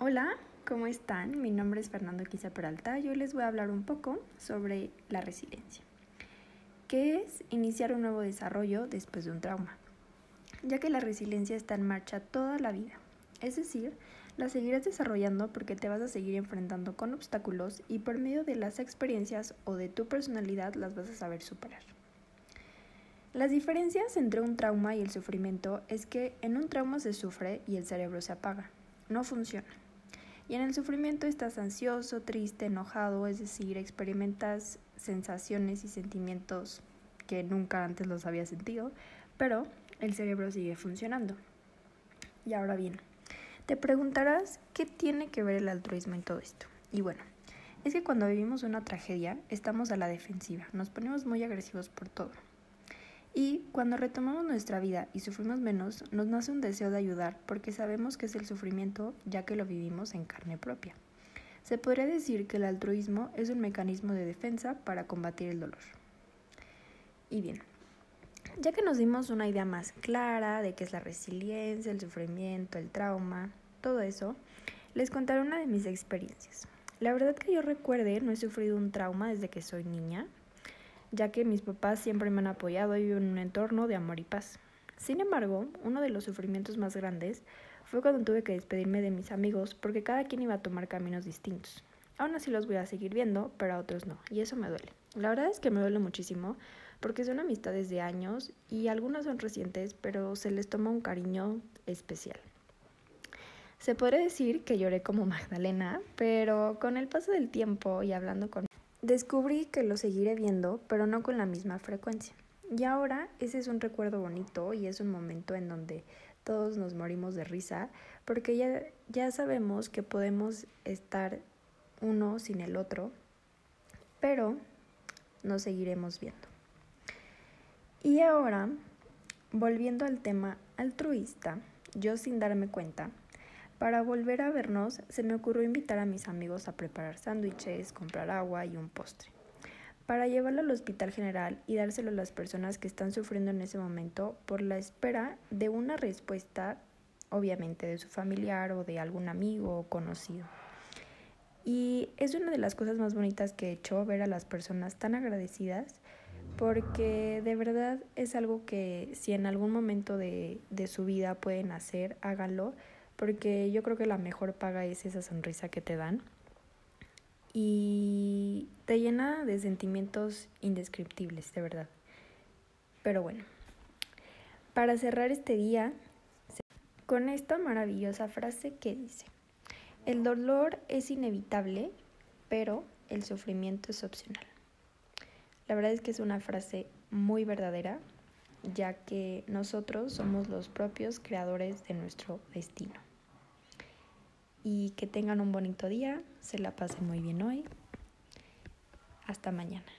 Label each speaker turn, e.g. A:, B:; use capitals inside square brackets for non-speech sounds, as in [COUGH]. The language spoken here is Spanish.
A: Hola, ¿cómo están? Mi nombre es Fernando Quisa Peralta y hoy les voy a hablar un poco sobre la resiliencia, que es iniciar un nuevo desarrollo después de un trauma, ya que la resiliencia está en marcha toda la vida, es decir, la seguirás desarrollando porque te vas a seguir enfrentando con obstáculos y por medio de las experiencias o de tu personalidad las vas a saber superar. Las diferencias entre un trauma y el sufrimiento es que en un trauma se sufre y el cerebro se apaga, no funciona. Y en el sufrimiento estás ansioso, triste, enojado, es decir, experimentas sensaciones y sentimientos que nunca antes los había sentido, pero el cerebro sigue funcionando. Y ahora bien, te preguntarás qué tiene que ver el altruismo en todo esto. Y bueno, es que cuando vivimos una tragedia estamos a la defensiva, nos ponemos muy agresivos por todo. Y cuando retomamos nuestra vida y sufrimos menos, nos nace un deseo de ayudar porque sabemos que es el sufrimiento ya que lo vivimos en carne propia. Se podría decir que el altruismo es un mecanismo de defensa para combatir el dolor. Y bien, ya que nos dimos una idea más clara de qué es la resiliencia, el sufrimiento, el trauma, todo eso, les contaré una de mis experiencias. La verdad que yo recuerde, no he sufrido un trauma desde que soy niña, ya que mis papás siempre me han apoyado y vivo en un entorno de amor y paz. Sin embargo, uno de los sufrimientos más grandes fue cuando tuve que despedirme de mis amigos porque cada quien iba a tomar caminos distintos. Aún así los voy a seguir viendo, pero a otros no, y eso me duele. La verdad es que me duele muchísimo porque son amistades de años y algunas son recientes, pero se les toma un cariño especial. Se podría decir que lloré como [LAUGHS] Magdalena, pero con el paso del tiempo y hablando con... Descubrí que lo seguiré viendo, pero no con la misma frecuencia. Y ahora ese es un recuerdo bonito y es un momento en donde todos nos morimos de risa, porque ya, ya sabemos que podemos estar uno sin el otro, pero nos seguiremos viendo. Y ahora, volviendo al tema altruista, yo sin darme cuenta, para volver a vernos se me ocurrió invitar a mis amigos a preparar sándwiches, comprar agua y un postre, para llevarlo al hospital general y dárselo a las personas que están sufriendo en ese momento por la espera de una respuesta, obviamente de su familiar o de algún amigo o conocido. Y es una de las cosas más bonitas que he hecho ver a las personas tan agradecidas porque de verdad es algo que si en algún momento de, de, su vida pueden hacer, háganlo, porque yo creo que la mejor paga es esa sonrisa que te dan y te llena de sentimientos indescriptibles, de verdad. Pero bueno, para cerrar este día, con esta maravillosa frase que dice, el dolor es inevitable, pero el sufrimiento es opcional. La verdad es que es una frase muy verdadera, ya que nosotros somos los propios creadores de nuestro destino. Y que tengan un bonito día, se la pasen muy bien hoy. Hasta mañana.